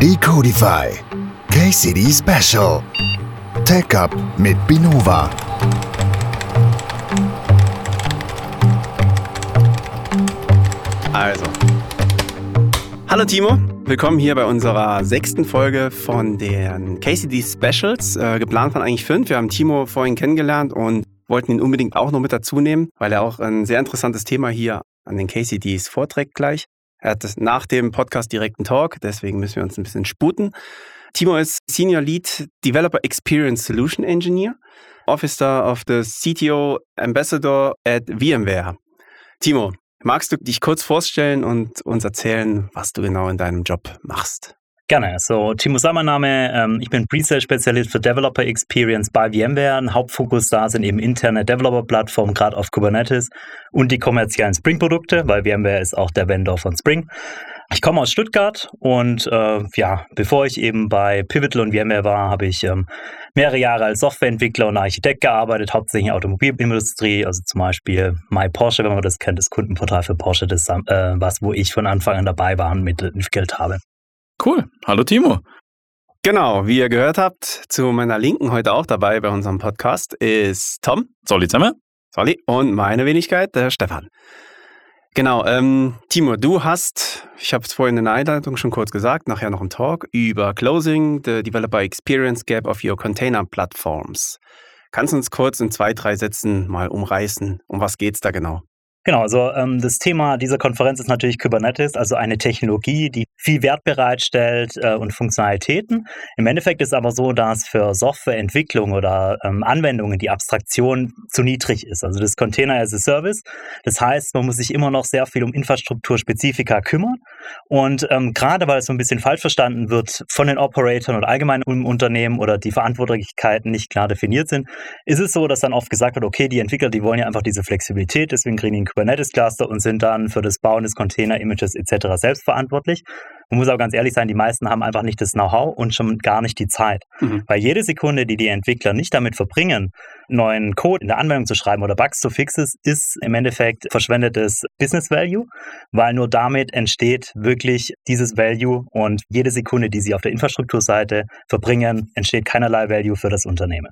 Decodify KCD Special Tech Up mit Binova. Also. Hallo Timo, willkommen hier bei unserer sechsten Folge von den KCD Specials. Äh, geplant waren eigentlich fünf. Wir haben Timo vorhin kennengelernt und wollten ihn unbedingt auch noch mit dazu nehmen, weil er auch ein sehr interessantes Thema hier an den KCDs vorträgt gleich. Er hat nach dem Podcast direkt einen Talk, deswegen müssen wir uns ein bisschen sputen. Timo ist Senior Lead Developer Experience Solution Engineer, Officer of the CTO Ambassador at VMware. Timo, magst du dich kurz vorstellen und uns erzählen, was du genau in deinem Job machst? Gerne. So, Timo Sa, mein Name. Ähm, ich bin Pre-Sales-Spezialist für Developer Experience bei VMware. Ein Hauptfokus da sind eben interne Developer-Plattformen, gerade auf Kubernetes und die kommerziellen Spring-Produkte, weil VMware ist auch der Vendor von Spring. Ich komme aus Stuttgart und äh, ja, bevor ich eben bei Pivotal und VMware war, habe ich ähm, mehrere Jahre als Softwareentwickler und Architekt gearbeitet, hauptsächlich in der Automobilindustrie, also zum Beispiel My Porsche, wenn man das kennt, das Kundenportal für Porsche, das äh, was, wo ich von Anfang an dabei war und mitentwickelt habe. Cool. Hallo Timo. Genau, wie ihr gehört habt, zu meiner Linken heute auch dabei bei unserem Podcast ist Tom. Solli zusammen. Solli. Und meine Wenigkeit, der Stefan. Genau, ähm, Timo, du hast, ich habe es vorhin in der Einleitung schon kurz gesagt, nachher noch im Talk, über Closing the Developer Experience Gap of Your Container Platforms. Kannst du uns kurz in zwei, drei Sätzen mal umreißen? Um was geht es da genau? Genau, also ähm, das Thema dieser Konferenz ist natürlich Kubernetes, also eine Technologie, die viel Wert bereitstellt äh, und Funktionalitäten. Im Endeffekt ist aber so, dass für Softwareentwicklung oder ähm, Anwendungen die Abstraktion zu niedrig ist. Also das Container as a Service. Das heißt, man muss sich immer noch sehr viel um Infrastrukturspezifika kümmern. Und ähm, gerade weil es so ein bisschen falsch verstanden wird von den Operatoren und allgemein im Unternehmen oder die Verantwortlichkeiten nicht klar definiert sind, ist es so, dass dann oft gesagt wird, okay, die Entwickler, die wollen ja einfach diese Flexibilität, deswegen kriegen die Kubernetes-Cluster und sind dann für das Bauen des Container-Images etc. selbst verantwortlich. Man muss aber ganz ehrlich sein, die meisten haben einfach nicht das Know-how und schon gar nicht die Zeit. Mhm. Weil jede Sekunde, die die Entwickler nicht damit verbringen, neuen Code in der Anwendung zu schreiben oder Bugs zu fixen, ist im Endeffekt verschwendetes Business Value, weil nur damit entsteht wirklich dieses Value und jede Sekunde, die sie auf der Infrastrukturseite verbringen, entsteht keinerlei Value für das Unternehmen.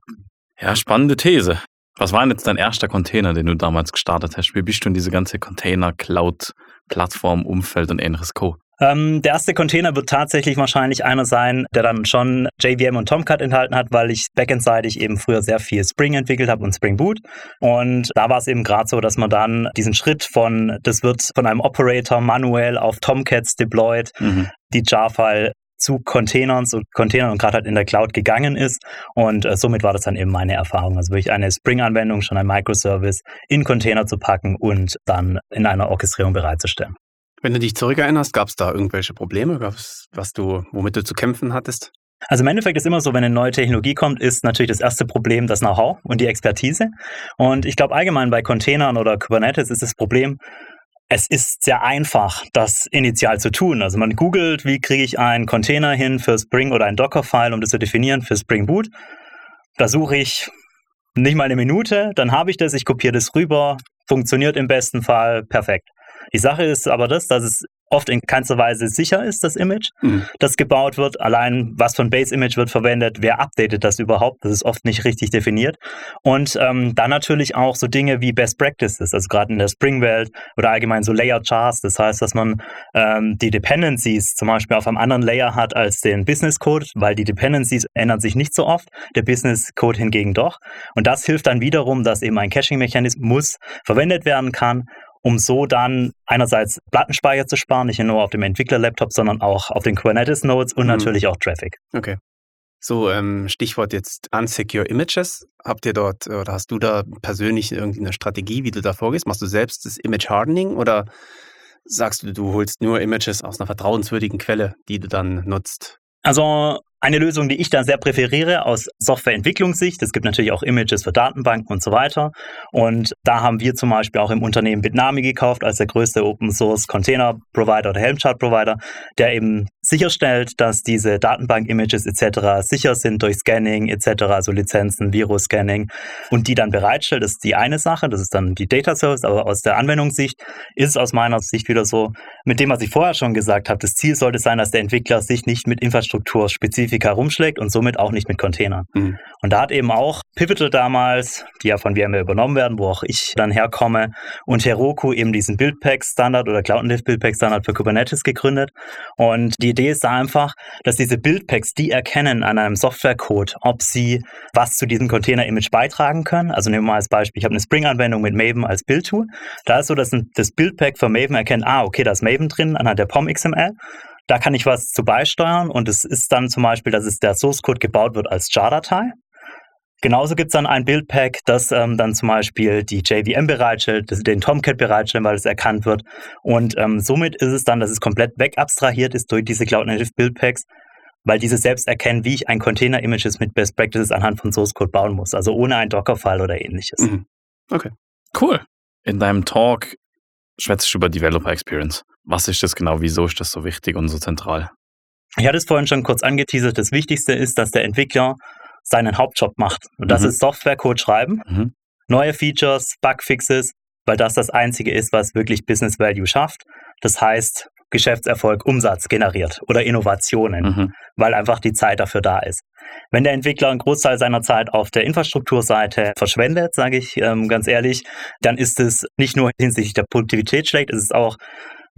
Ja, spannende These. Was war denn jetzt dein erster Container, den du damals gestartet hast? Wie bist du in diese ganze Container-Cloud-Plattform, Umfeld und ähnliches Co? Ähm, der erste Container wird tatsächlich wahrscheinlich einer sein, der dann schon JVM und Tomcat enthalten hat, weil ich backendseitig eben früher sehr viel Spring entwickelt habe und Spring Boot. Und da war es eben gerade so, dass man dann diesen Schritt von, das wird von einem Operator manuell auf Tomcats deployed, mhm. die Jar-File zu Containern, zu Containern und gerade halt in der Cloud gegangen ist. Und äh, somit war das dann eben meine Erfahrung. Also wirklich eine Spring-Anwendung, schon ein Microservice in Container zu packen und dann in einer Orchestrierung bereitzustellen. Wenn du dich zurückerinnerst, gab es da irgendwelche Probleme, was du, womit du zu kämpfen hattest? Also im Endeffekt ist immer so, wenn eine neue Technologie kommt, ist natürlich das erste Problem das Know-how und die Expertise. Und ich glaube allgemein bei Containern oder Kubernetes ist das Problem, es ist sehr einfach, das initial zu tun. Also man googelt, wie kriege ich einen Container hin für Spring oder ein Docker-File, um das zu definieren für Spring Boot. Da suche ich nicht mal eine Minute, dann habe ich das, ich kopiere das rüber, funktioniert im besten Fall perfekt. Die Sache ist aber das, dass es oft in keinster Weise sicher ist, das Image, mhm. das gebaut wird. Allein was von Base Image wird verwendet, wer updatet das überhaupt, das ist oft nicht richtig definiert. Und ähm, dann natürlich auch so Dinge wie Best Practices, also gerade in der Spring-Welt oder allgemein so Layer Charts. Das heißt, dass man ähm, die Dependencies zum Beispiel auf einem anderen Layer hat als den Business Code, weil die Dependencies ändern sich nicht so oft, der Business Code hingegen doch. Und das hilft dann wiederum, dass eben ein Caching-Mechanismus verwendet werden kann um so dann einerseits Plattenspeicher zu sparen, nicht nur auf dem Entwickler-Laptop, sondern auch auf den Kubernetes-Nodes und mhm. natürlich auch Traffic. Okay. So, ähm, Stichwort jetzt Unsecure Images. Habt ihr dort oder hast du da persönlich irgendeine Strategie, wie du da vorgehst? Machst du selbst das Image Hardening oder sagst du, du holst nur Images aus einer vertrauenswürdigen Quelle, die du dann nutzt? Also eine Lösung, die ich da sehr präferiere aus Softwareentwicklungssicht, es gibt natürlich auch Images für Datenbanken und so weiter. Und da haben wir zum Beispiel auch im Unternehmen Bitnami gekauft, als der größte Open Source Container Provider oder Helm Chart Provider, der eben sicherstellt, dass diese Datenbank-Images etc. sicher sind durch Scanning etc., also Lizenzen, Virus-Scanning und die dann bereitstellt, ist die eine Sache, das ist dann die Data Service, aber aus der Anwendungssicht ist es aus meiner Sicht wieder so, mit dem, was ich vorher schon gesagt habe, das Ziel sollte sein, dass der Entwickler sich nicht mit Infrastrukturspezifika rumschlägt und somit auch nicht mit Containern. Mhm. Und da hat eben auch Pivotal damals, die ja von VMware übernommen werden, wo auch ich dann herkomme, und Heroku eben diesen Buildpack-Standard oder Cloud Native Buildpack-Standard für Kubernetes gegründet. Und die Idee ist da einfach, dass diese Buildpacks, die erkennen an einem Softwarecode, ob sie was zu diesem Container-Image beitragen können. Also nehmen wir mal als Beispiel, ich habe eine Spring-Anwendung mit Maven als Build-Tool. Da ist so, dass das Buildpack von Maven erkennt, ah, okay, da ist Maven drin anhand der POM XML. Da kann ich was zu beisteuern und es ist dann zum Beispiel, dass es der Source Code gebaut wird als JAR-Datei. Genauso gibt es dann ein Buildpack, das ähm, dann zum Beispiel die JVM bereitstellt, den Tomcat bereitstellt, weil es erkannt wird. Und ähm, somit ist es dann, dass es komplett wegabstrahiert ist durch diese Cloud Native Buildpacks, weil diese selbst erkennen, wie ich ein Container-Images mit Best Practices anhand von Source Code bauen muss, also ohne einen Docker-File oder ähnliches. Mhm. Okay. Cool. In deinem Talk schwätzt du über Developer Experience. Was ist das genau? Wieso ist das so wichtig und so zentral? Ich hatte es vorhin schon kurz angeteasert. Das Wichtigste ist, dass der Entwickler seinen Hauptjob macht. Und das mhm. ist Softwarecode schreiben, mhm. neue Features, Bugfixes, weil das das Einzige ist, was wirklich Business Value schafft. Das heißt, Geschäftserfolg, Umsatz generiert oder Innovationen, mhm. weil einfach die Zeit dafür da ist. Wenn der Entwickler einen Großteil seiner Zeit auf der Infrastrukturseite verschwendet, sage ich ähm, ganz ehrlich, dann ist es nicht nur hinsichtlich der Produktivität schlecht, es ist auch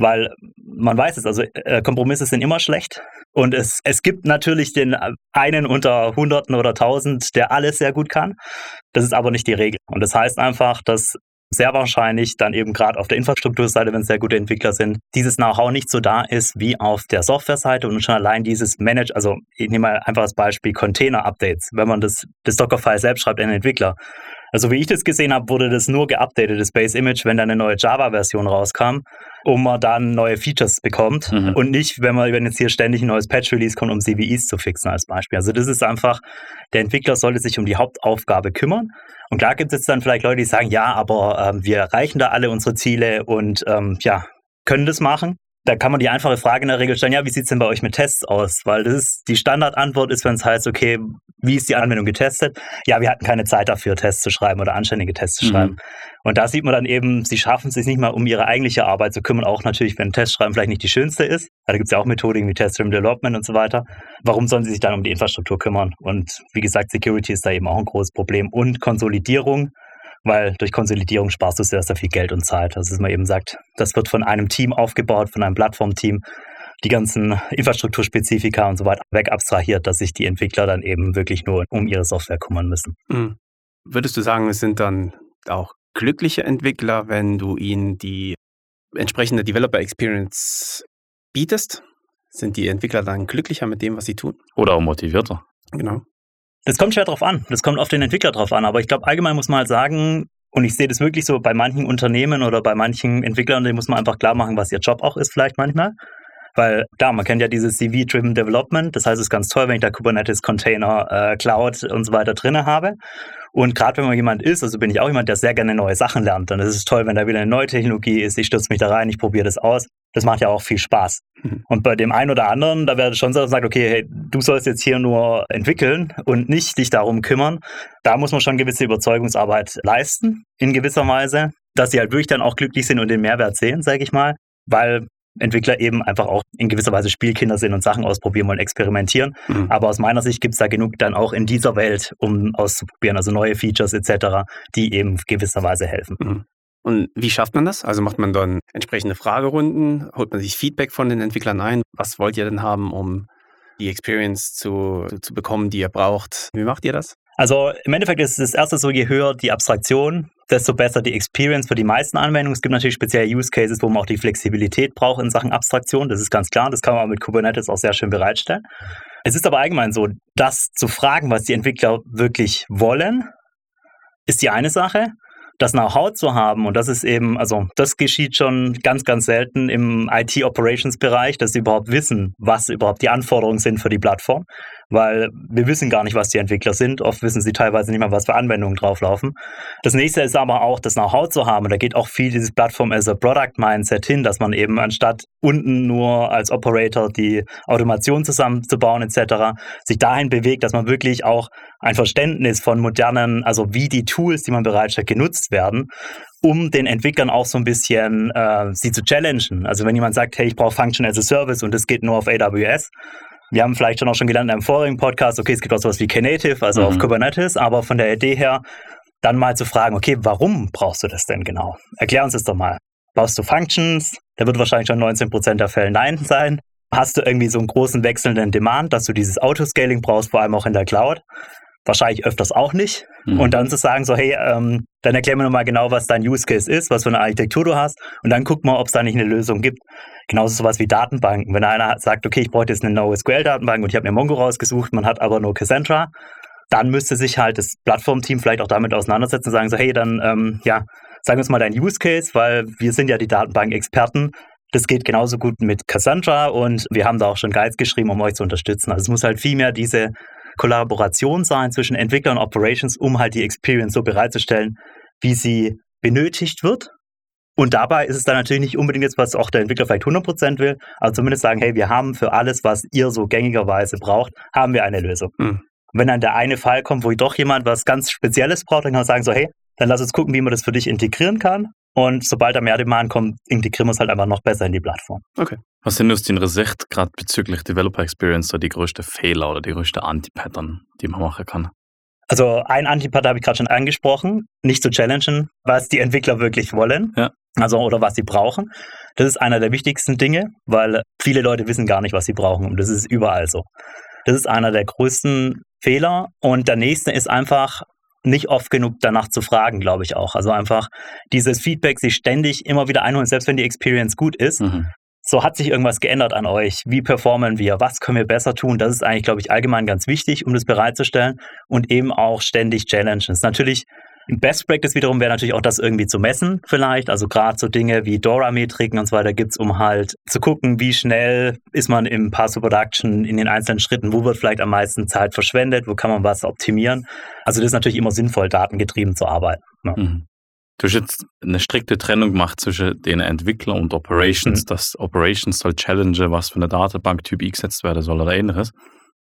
weil man weiß es, also äh, Kompromisse sind immer schlecht und es, es gibt natürlich den einen unter Hunderten oder Tausend, der alles sehr gut kann. Das ist aber nicht die Regel. Und das heißt einfach, dass sehr wahrscheinlich dann eben gerade auf der Infrastrukturseite, wenn es sehr gute Entwickler sind, dieses Know-how nicht so da ist wie auf der Softwareseite und schon allein dieses Manage, also ich nehme mal einfach das Beispiel Container-Updates. Wenn man das, das Docker-File selbst schreibt, ein Entwickler, also wie ich das gesehen habe, wurde das nur geupdatet, das Base Image, wenn dann eine neue Java-Version rauskam, um man dann neue Features bekommt mhm. und nicht, wenn man wenn jetzt hier ständig ein neues Patch-Release kommt, um CVEs zu fixen als Beispiel. Also das ist einfach, der Entwickler sollte sich um die Hauptaufgabe kümmern. Und klar gibt es jetzt dann vielleicht Leute, die sagen, ja, aber ähm, wir erreichen da alle unsere Ziele und ähm, ja, können das machen. Da kann man die einfache Frage in der Regel stellen, ja, wie sieht es denn bei euch mit Tests aus? Weil das ist, die Standardantwort ist, wenn es heißt, okay, wie ist die Anwendung getestet? Ja, wir hatten keine Zeit dafür, Tests zu schreiben oder anständige Tests zu mhm. schreiben. Und da sieht man dann eben, sie schaffen es sich nicht mal um ihre eigentliche Arbeit zu kümmern, auch natürlich, wenn Testschreiben vielleicht nicht die schönste ist. Da gibt es ja auch Methoden wie Test-Driven Development und so weiter. Warum sollen sie sich dann um die Infrastruktur kümmern? Und wie gesagt, Security ist da eben auch ein großes Problem. Und Konsolidierung weil durch Konsolidierung sparst du sehr, sehr viel Geld und Zeit. Also dass man eben sagt, das wird von einem Team aufgebaut, von einem Plattformteam, die ganzen Infrastrukturspezifika und so weiter weg abstrahiert, dass sich die Entwickler dann eben wirklich nur um ihre Software kümmern müssen. Mhm. Würdest du sagen, es sind dann auch glückliche Entwickler, wenn du ihnen die entsprechende Developer Experience bietest? Sind die Entwickler dann glücklicher mit dem, was sie tun? Oder auch motivierter. Genau. Das kommt schwer drauf an. Das kommt auf den Entwickler drauf an. Aber ich glaube, allgemein muss man halt sagen, und ich sehe das wirklich so bei manchen Unternehmen oder bei manchen Entwicklern, denen muss man einfach klar machen, was ihr Job auch ist, vielleicht manchmal. Weil klar, man kennt ja dieses CV-Driven Development. Das heißt, es ist ganz toll, wenn ich da Kubernetes, Container, äh, Cloud und so weiter drin habe. Und gerade wenn man jemand ist, also bin ich auch jemand, der sehr gerne neue Sachen lernt, dann ist es toll, wenn da wieder eine neue Technologie ist. Ich stürze mich da rein, ich probiere das aus. Das macht ja auch viel Spaß. Mhm. Und bei dem einen oder anderen, da wäre schon so, sagt, okay, hey, du sollst jetzt hier nur entwickeln und nicht dich darum kümmern. Da muss man schon gewisse Überzeugungsarbeit leisten, in gewisser Weise, dass sie halt wirklich dann auch glücklich sind und den Mehrwert sehen, sage ich mal. Weil Entwickler eben einfach auch in gewisser Weise Spielkinder sind und Sachen ausprobieren wollen, experimentieren. Mhm. Aber aus meiner Sicht gibt es da genug dann auch in dieser Welt, um auszuprobieren, also neue Features etc., die eben gewisserweise helfen. Mhm. Und wie schafft man das? Also macht man dann entsprechende Fragerunden, holt man sich Feedback von den Entwicklern ein. Was wollt ihr denn haben, um die Experience zu, zu bekommen, die ihr braucht? Wie macht ihr das? Also im Endeffekt ist das erste so, je höher die Abstraktion, desto besser die Experience für die meisten Anwendungen. Es gibt natürlich spezielle Use Cases, wo man auch die Flexibilität braucht in Sachen Abstraktion. Das ist ganz klar. Das kann man mit Kubernetes auch sehr schön bereitstellen. Es ist aber allgemein so, das zu fragen, was die Entwickler wirklich wollen, ist die eine Sache das Know-how zu haben, und das ist eben, also das geschieht schon ganz, ganz selten im IT-Operations-Bereich, dass sie überhaupt wissen, was überhaupt die Anforderungen sind für die Plattform. Weil wir wissen gar nicht, was die Entwickler sind. Oft wissen sie teilweise nicht mal, was für Anwendungen drauflaufen. Das nächste ist aber auch, das Know-how zu haben. Da geht auch viel dieses Plattform as a Product Mindset hin, dass man eben anstatt unten nur als Operator die Automation zusammenzubauen etc., sich dahin bewegt, dass man wirklich auch ein Verständnis von modernen, also wie die Tools, die man bereitstellt, genutzt werden um den Entwicklern auch so ein bisschen äh, sie zu challengen. Also wenn jemand sagt, hey, ich brauche Function as a Service und es geht nur auf AWS, wir haben vielleicht schon auch schon gelernt in einem vorigen Podcast, okay, es gibt auch sowas wie Knative, also mhm. auf Kubernetes, aber von der Idee her dann mal zu fragen, okay, warum brauchst du das denn genau? Erklär uns das doch mal. Brauchst du Functions? Da wird wahrscheinlich schon 19% der Fälle Nein sein. Hast du irgendwie so einen großen wechselnden Demand, dass du dieses Autoscaling brauchst, vor allem auch in der Cloud? Wahrscheinlich öfters auch nicht. Mhm. Und dann zu sagen, so, hey, ähm, dann erklär mir nochmal genau, was dein Use Case ist, was für eine Architektur du hast. Und dann guck mal, ob es da nicht eine Lösung gibt. Genauso sowas wie Datenbanken. Wenn einer sagt, okay, ich brauche jetzt eine NoSQL-Datenbank und ich habe mir Mongo rausgesucht, man hat aber nur Cassandra, dann müsste sich halt das Plattformteam vielleicht auch damit auseinandersetzen und sagen so, hey, dann, ähm, ja, sag uns mal deinen Use Case, weil wir sind ja die Datenbank-Experten. Das geht genauso gut mit Cassandra und wir haben da auch schon Guides geschrieben, um euch zu unterstützen. Also es muss halt viel mehr diese Kollaboration sein zwischen Entwickler und Operations, um halt die Experience so bereitzustellen, wie sie benötigt wird und dabei ist es dann natürlich nicht unbedingt jetzt, was auch der Entwickler vielleicht 100% will, aber zumindest sagen, hey, wir haben für alles, was ihr so gängigerweise braucht, haben wir eine Lösung. Mhm. Wenn dann der eine Fall kommt, wo doch jemand was ganz Spezielles braucht, dann kann man sagen so, hey, dann lass uns gucken, wie man das für dich integrieren kann. Und sobald da mehr Demand kommt, integrieren wir es halt einfach noch besser in die Plattform. Okay. Was sind aus deiner Sicht gerade bezüglich Developer Experience so die größte Fehler oder die größte Anti-Pattern, die man machen kann? Also ein Antipart habe ich gerade schon angesprochen, nicht zu challengen, was die Entwickler wirklich wollen. Ja. Also oder was sie brauchen. Das ist einer der wichtigsten Dinge, weil viele Leute wissen gar nicht, was sie brauchen. Und das ist überall so. Das ist einer der größten Fehler. Und der nächste ist einfach, nicht oft genug danach zu fragen, glaube ich auch. Also einfach dieses Feedback sich ständig immer wieder einholen, selbst wenn die Experience gut ist. Mhm. So hat sich irgendwas geändert an euch. Wie performen wir? Was können wir besser tun? Das ist eigentlich, glaube ich, allgemein ganz wichtig, um das bereitzustellen und eben auch ständig Challenges. Natürlich Best Practice wiederum wäre natürlich auch das irgendwie zu messen, vielleicht. Also gerade so Dinge wie Dora-Metriken und so weiter gibt es, um halt zu gucken, wie schnell ist man im Pass to Production in den einzelnen Schritten, wo wird vielleicht am meisten Zeit verschwendet, wo kann man was optimieren. Also das ist natürlich immer sinnvoll, datengetrieben zu arbeiten. Ne? Mhm. Du hast jetzt eine strikte Trennung gemacht zwischen den Entwicklern und Operations, mhm. dass Operations soll challenge, was für eine Datenbank-Typ eingesetzt werden soll oder ähnliches.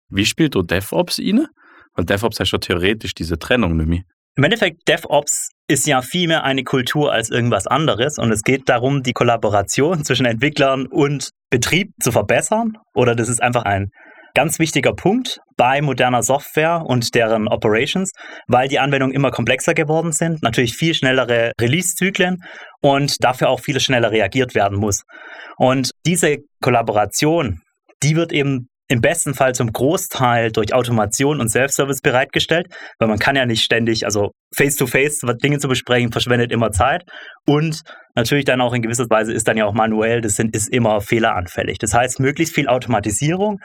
Wie spielt du DevOps inne? Weil DevOps heißt ja theoretisch diese Trennung mehr. Im Endeffekt, DevOps ist ja viel mehr eine Kultur als irgendwas anderes und es geht darum, die Kollaboration zwischen Entwicklern und Betrieb zu verbessern oder das ist einfach ein ganz wichtiger Punkt bei moderner Software und deren Operations, weil die Anwendungen immer komplexer geworden sind, natürlich viel schnellere Release-Zyklen und dafür auch viel schneller reagiert werden muss. Und diese Kollaboration, die wird eben im besten Fall zum Großteil durch Automation und Self-Service bereitgestellt, weil man kann ja nicht ständig, also face-to-face -face, Dinge zu besprechen, verschwendet immer Zeit. Und natürlich dann auch in gewisser Weise ist dann ja auch manuell, das sind, ist immer fehleranfällig. Das heißt, möglichst viel Automatisierung,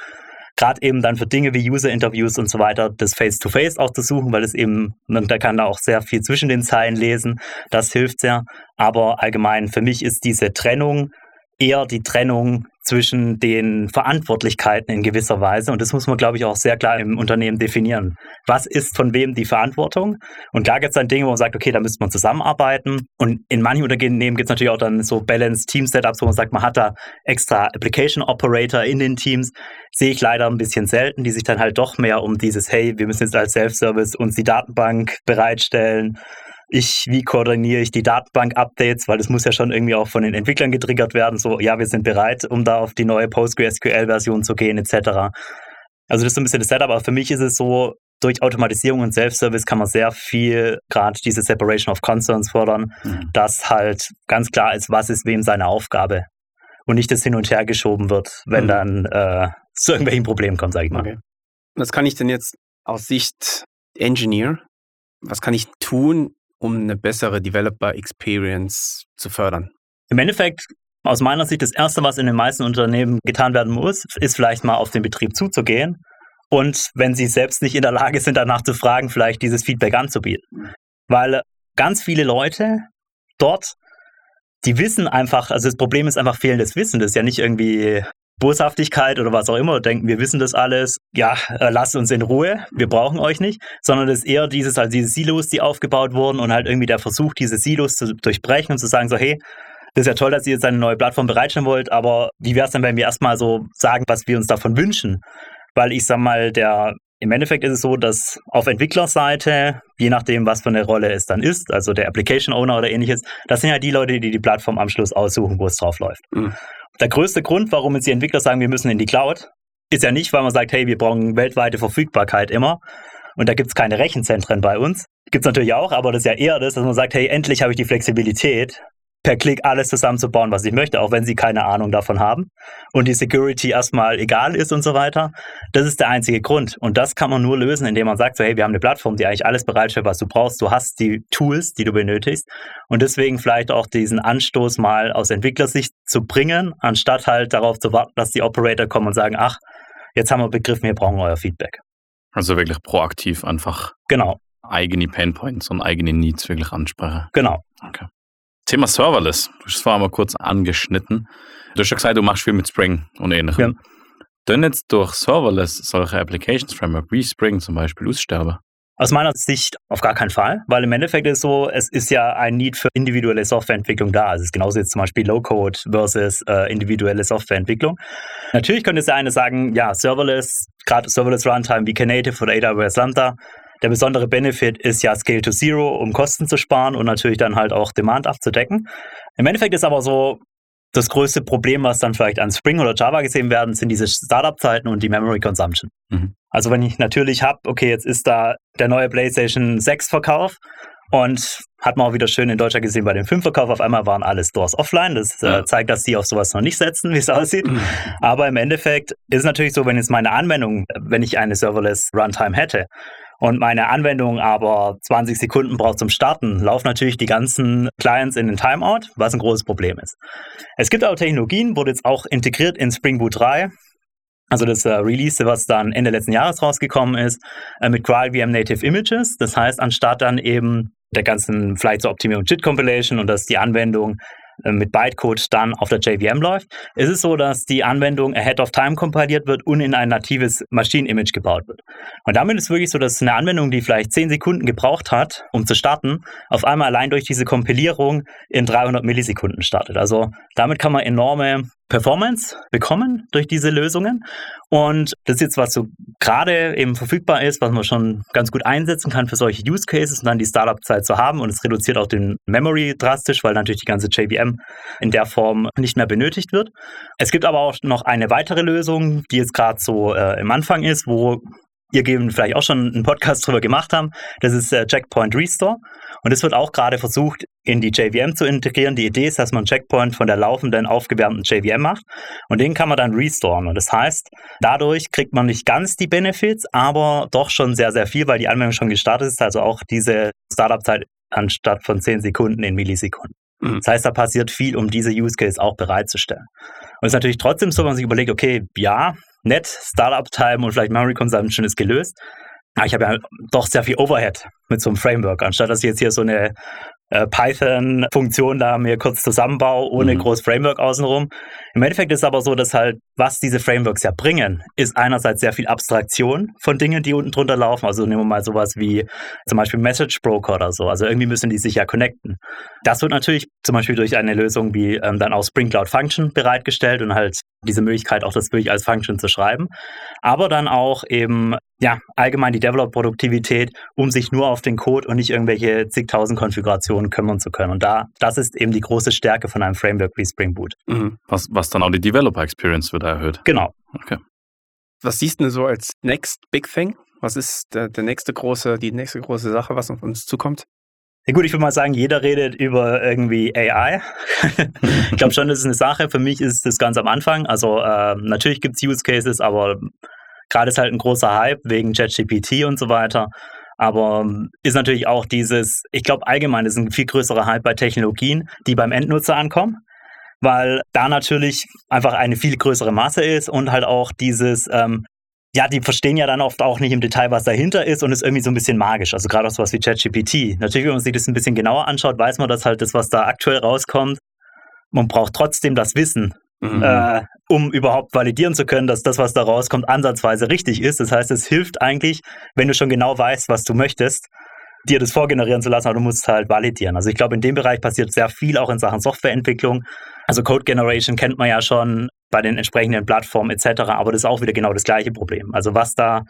gerade eben dann für Dinge wie User-Interviews und so weiter, das Face-to-Face -face auch zu suchen, weil es eben, da kann da auch sehr viel zwischen den Zeilen lesen, das hilft sehr, aber allgemein für mich ist diese Trennung eher die Trennung zwischen den Verantwortlichkeiten in gewisser Weise. Und das muss man, glaube ich, auch sehr klar im Unternehmen definieren. Was ist von wem die Verantwortung? Und da gibt es dann Dinge, wo man sagt, okay, da müsste man zusammenarbeiten. Und in manchen Unternehmen gibt es natürlich auch dann so Balanced Team Setups, wo man sagt, man hat da extra Application Operator in den Teams. Sehe ich leider ein bisschen selten, die sich dann halt doch mehr um dieses, hey, wir müssen jetzt als Self-Service uns die Datenbank bereitstellen ich, wie koordiniere ich die Datenbank-Updates, weil das muss ja schon irgendwie auch von den Entwicklern getriggert werden, so, ja, wir sind bereit, um da auf die neue PostgreSQL-Version zu gehen, etc. Also das ist so ein bisschen das Setup, aber für mich ist es so, durch Automatisierung und Self-Service kann man sehr viel gerade diese Separation of Concerns fördern, mhm. dass halt ganz klar ist, was ist wem seine Aufgabe und nicht das hin und her geschoben wird, wenn mhm. dann äh, zu irgendwelchen Problemen kommt, sage ich mal. Okay. Was kann ich denn jetzt aus Sicht Engineer, was kann ich tun, um eine bessere Developer Experience zu fördern? Im Endeffekt, aus meiner Sicht, das Erste, was in den meisten Unternehmen getan werden muss, ist vielleicht mal auf den Betrieb zuzugehen und wenn sie selbst nicht in der Lage sind, danach zu fragen, vielleicht dieses Feedback anzubieten. Weil ganz viele Leute dort, die wissen einfach, also das Problem ist einfach fehlendes Wissen. Das ist ja nicht irgendwie Boshaftigkeit oder was auch immer, denken, wir wissen das alles, ja, äh, lasst uns in Ruhe, wir brauchen euch nicht, sondern es ist eher dieses, also diese Silos, die aufgebaut wurden und halt irgendwie der Versuch, diese Silos zu durchbrechen und zu sagen, so, hey, das ist ja toll, dass ihr jetzt eine neue Plattform bereitstellen wollt, aber wie wäre es denn, wenn wir erstmal so sagen, was wir uns davon wünschen? Weil ich sag mal, der im Endeffekt ist es so, dass auf Entwicklerseite, je nachdem, was für eine Rolle es dann ist, also der Application Owner oder ähnliches, das sind ja die Leute, die die Plattform am Schluss aussuchen, wo es drauf läuft. Mhm. Der größte Grund, warum jetzt die Entwickler sagen, wir müssen in die Cloud, ist ja nicht, weil man sagt, hey, wir brauchen weltweite Verfügbarkeit immer und da gibt es keine Rechenzentren bei uns. Gibt es natürlich auch, aber das ist ja eher das, dass man sagt, hey, endlich habe ich die Flexibilität, per Klick alles zusammenzubauen, was ich möchte, auch wenn sie keine Ahnung davon haben und die Security erstmal egal ist und so weiter. Das ist der einzige Grund. Und das kann man nur lösen, indem man sagt, so, hey, wir haben eine Plattform, die eigentlich alles bereitstellt, was du brauchst. Du hast die Tools, die du benötigst. Und deswegen vielleicht auch diesen Anstoß mal aus Entwicklersicht zu bringen, anstatt halt darauf zu warten, dass die Operator kommen und sagen, ach, jetzt haben wir begriffen, wir brauchen euer Feedback. Also wirklich proaktiv einfach. Genau. Eigene Painpoints und eigene Needs wirklich ansprechen. Genau. Okay. Thema Serverless, es vorher mal kurz angeschnitten. Du hast ja gesagt, du machst viel mit Spring und ähnlichem. Ja. Dann jetzt durch Serverless solche Applications Framework wie Spring zum Beispiel aussterben? Aus meiner Sicht auf gar keinen Fall, weil im Endeffekt ist es so, es ist ja ein Need für individuelle Softwareentwicklung da. Also es ist genauso jetzt zum Beispiel Low-Code versus äh, individuelle Softwareentwicklung. Natürlich könnte es der eine sagen, ja, Serverless, gerade Serverless Runtime wie Knative oder AWS Lambda, der besondere Benefit ist ja Scale to Zero, um Kosten zu sparen und natürlich dann halt auch Demand abzudecken. Im Endeffekt ist aber so, das größte Problem, was dann vielleicht an Spring oder Java gesehen werden, sind diese Startup-Zeiten und die Memory Consumption. Mhm. Also wenn ich natürlich habe, okay, jetzt ist da der neue PlayStation 6 Verkauf und hat man auch wieder schön in Deutschland gesehen bei dem Filmverkauf. Auf einmal waren alle Stores offline. Das äh, ja. äh, zeigt, dass die auf sowas noch nicht setzen, wie es aussieht. Mhm. Aber im Endeffekt ist es natürlich so, wenn jetzt meine Anwendung, wenn ich eine Serverless Runtime hätte, und meine Anwendung aber 20 Sekunden braucht zum Starten, laufen natürlich die ganzen Clients in den Timeout, was ein großes Problem ist. Es gibt auch Technologien, wurde jetzt auch integriert in Spring Boot 3, also das äh, Release, was dann Ende letzten Jahres rausgekommen ist, äh, mit GraalVM Native Images. Das heißt, anstatt dann eben der ganzen vielleicht zur Optimierung JIT Compilation und dass die Anwendung mit Bytecode dann auf der JVM läuft, ist es so, dass die Anwendung ahead of time kompiliert wird und in ein natives Maschinenimage gebaut wird. Und damit ist es wirklich so, dass eine Anwendung, die vielleicht 10 Sekunden gebraucht hat, um zu starten, auf einmal allein durch diese Kompilierung in 300 Millisekunden startet. Also damit kann man enorme Performance bekommen durch diese Lösungen. Und das ist jetzt, was so gerade eben verfügbar ist, was man schon ganz gut einsetzen kann für solche Use Cases und dann die Startup-Zeit zu haben. Und es reduziert auch den Memory drastisch, weil natürlich die ganze JVM in der Form nicht mehr benötigt wird. Es gibt aber auch noch eine weitere Lösung, die jetzt gerade so äh, im Anfang ist, wo ihr vielleicht auch schon einen Podcast drüber gemacht haben. Das ist äh, Checkpoint Restore. Und es wird auch gerade versucht, in die JVM zu integrieren. Die Idee ist, dass man Checkpoint von der laufenden, aufgewärmten JVM macht und den kann man dann restoren. Und das heißt, dadurch kriegt man nicht ganz die Benefits, aber doch schon sehr, sehr viel, weil die Anwendung schon gestartet ist. Also auch diese Startup-Zeit anstatt von 10 Sekunden in Millisekunden. Mhm. Das heißt, da passiert viel, um diese Use Case auch bereitzustellen. Und es ist natürlich trotzdem so, wenn man sich überlegt, okay, ja, nett, Startup-Time und vielleicht Memory Consumption ist gelöst. Aber ich habe ja doch sehr viel Overhead mit so einem Framework. Anstatt dass ich jetzt hier so eine äh, Python-Funktion da mir kurz zusammenbaue, ohne mhm. groß Framework außenrum. Im Endeffekt ist es aber so, dass halt, was diese Frameworks ja bringen, ist einerseits sehr viel Abstraktion von Dingen, die unten drunter laufen. Also nehmen wir mal sowas wie zum Beispiel Message Broker oder so. Also irgendwie müssen die sich ja connecten. Das wird natürlich zum Beispiel durch eine Lösung wie ähm, dann auch Spring Cloud Function bereitgestellt und halt diese Möglichkeit, auch das wirklich als Function zu schreiben. Aber dann auch eben, ja, allgemein die Developer-Produktivität, um sich nur auf den Code und nicht irgendwelche zigtausend Konfigurationen kümmern zu können. Und da, das ist eben die große Stärke von einem Framework wie Spring Boot. Mhm. Was, was dann auch die Developer-Experience wird erhöht. Genau. Okay. Was siehst du so als next big thing? Was ist der, der nächste große, die nächste große Sache, was auf uns zukommt? Ja gut, ich würde mal sagen, jeder redet über irgendwie AI. ich glaube schon, das ist eine Sache. Für mich ist das ganz am Anfang. Also äh, natürlich gibt es Use Cases, aber gerade ist halt ein großer Hype wegen ChatGPT und so weiter. Aber ähm, ist natürlich auch dieses, ich glaube allgemein ist ein viel größerer Hype bei Technologien, die beim Endnutzer ankommen, weil da natürlich einfach eine viel größere Masse ist und halt auch dieses, ähm, ja, die verstehen ja dann oft auch nicht im Detail, was dahinter ist und ist irgendwie so ein bisschen magisch. Also gerade auch sowas wie ChatGPT. Natürlich, wenn man sich das ein bisschen genauer anschaut, weiß man, dass halt das, was da aktuell rauskommt, man braucht trotzdem das Wissen, mhm. äh, um überhaupt validieren zu können, dass das, was da rauskommt, ansatzweise richtig ist. Das heißt, es hilft eigentlich, wenn du schon genau weißt, was du möchtest, dir das vorgenerieren zu lassen, aber du musst es halt validieren. Also ich glaube, in dem Bereich passiert sehr viel auch in Sachen Softwareentwicklung. Also Code Generation kennt man ja schon bei den entsprechenden Plattformen etc., aber das ist auch wieder genau das gleiche Problem. Also was da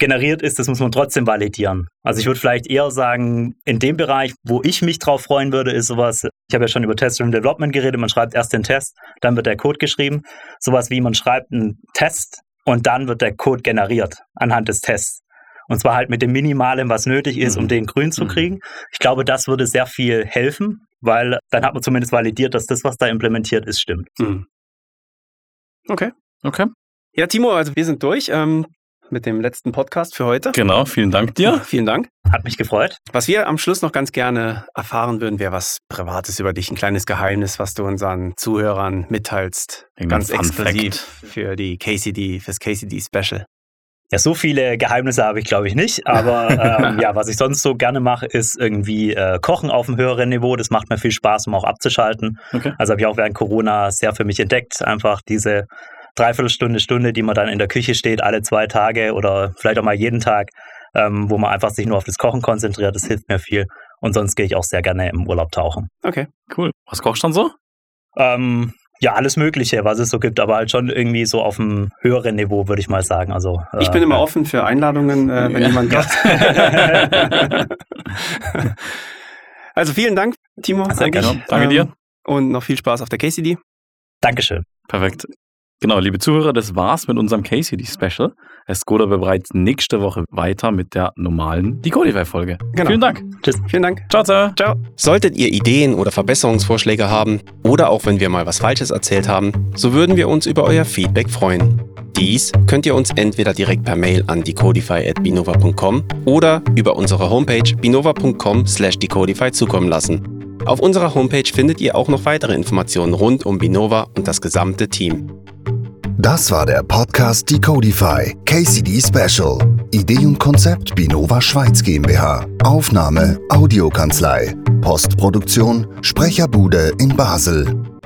generiert ist, das muss man trotzdem validieren. Also ich würde vielleicht eher sagen, in dem Bereich, wo ich mich drauf freuen würde, ist sowas, ich habe ja schon über Test-Driven Development geredet, man schreibt erst den Test, dann wird der Code geschrieben. Sowas wie man schreibt einen Test und dann wird der Code generiert anhand des Tests. Und zwar halt mit dem Minimalen, was nötig ist, mhm. um den grün zu mhm. kriegen. Ich glaube, das würde sehr viel helfen, weil dann hat man zumindest validiert, dass das, was da implementiert ist, stimmt. Mhm. Okay. Okay. Ja, Timo, also wir sind durch. Ähm, mit dem letzten Podcast für heute. Genau, vielen Dank dir. Vielen Dank. Hat mich gefreut. Was wir am Schluss noch ganz gerne erfahren würden, wäre was Privates über dich, ein kleines Geheimnis, was du unseren Zuhörern mitteilst. Irgendein ganz exklusiv für die KCD, fürs KCD Special. Ja, so viele Geheimnisse habe ich, glaube ich, nicht. Aber ähm, ja, was ich sonst so gerne mache, ist irgendwie äh, Kochen auf einem höheren Niveau. Das macht mir viel Spaß, um auch abzuschalten. Okay. Also habe ich auch während Corona sehr für mich entdeckt. Einfach diese Dreiviertelstunde, Stunde, die man dann in der Küche steht, alle zwei Tage oder vielleicht auch mal jeden Tag, ähm, wo man einfach sich nur auf das Kochen konzentriert. Das hilft mir viel. Und sonst gehe ich auch sehr gerne im Urlaub tauchen. Okay, cool. Was kochst du dann so? Ähm, ja, alles Mögliche, was es so gibt, aber halt schon irgendwie so auf einem höheren Niveau, würde ich mal sagen. Also, äh, ich bin immer offen für Einladungen, äh, wenn ja. jemand kommt. also vielen Dank, Timo. Sehr gerne. Danke dir. Ähm, und noch viel Spaß auf der KCD. Dankeschön. Perfekt. Genau, liebe Zuhörer, das war's mit unserem KCD Special. Es geht aber bereits nächste Woche weiter mit der normalen Decodify-Folge. Genau. Vielen Dank. Tschüss. Vielen Dank. Ciao, ciao. Ciao. Solltet ihr Ideen oder Verbesserungsvorschläge haben oder auch wenn wir mal was Falsches erzählt haben, so würden wir uns über euer Feedback freuen. Dies könnt ihr uns entweder direkt per Mail an decodify.binova.com oder über unsere Homepage binova.com/decodify zukommen lassen. Auf unserer Homepage findet ihr auch noch weitere Informationen rund um Binova und das gesamte Team. Das war der Podcast Decodify KCD Special. Idee und Konzept Binova Schweiz GmbH. Aufnahme Audiokanzlei. Postproduktion Sprecherbude in Basel.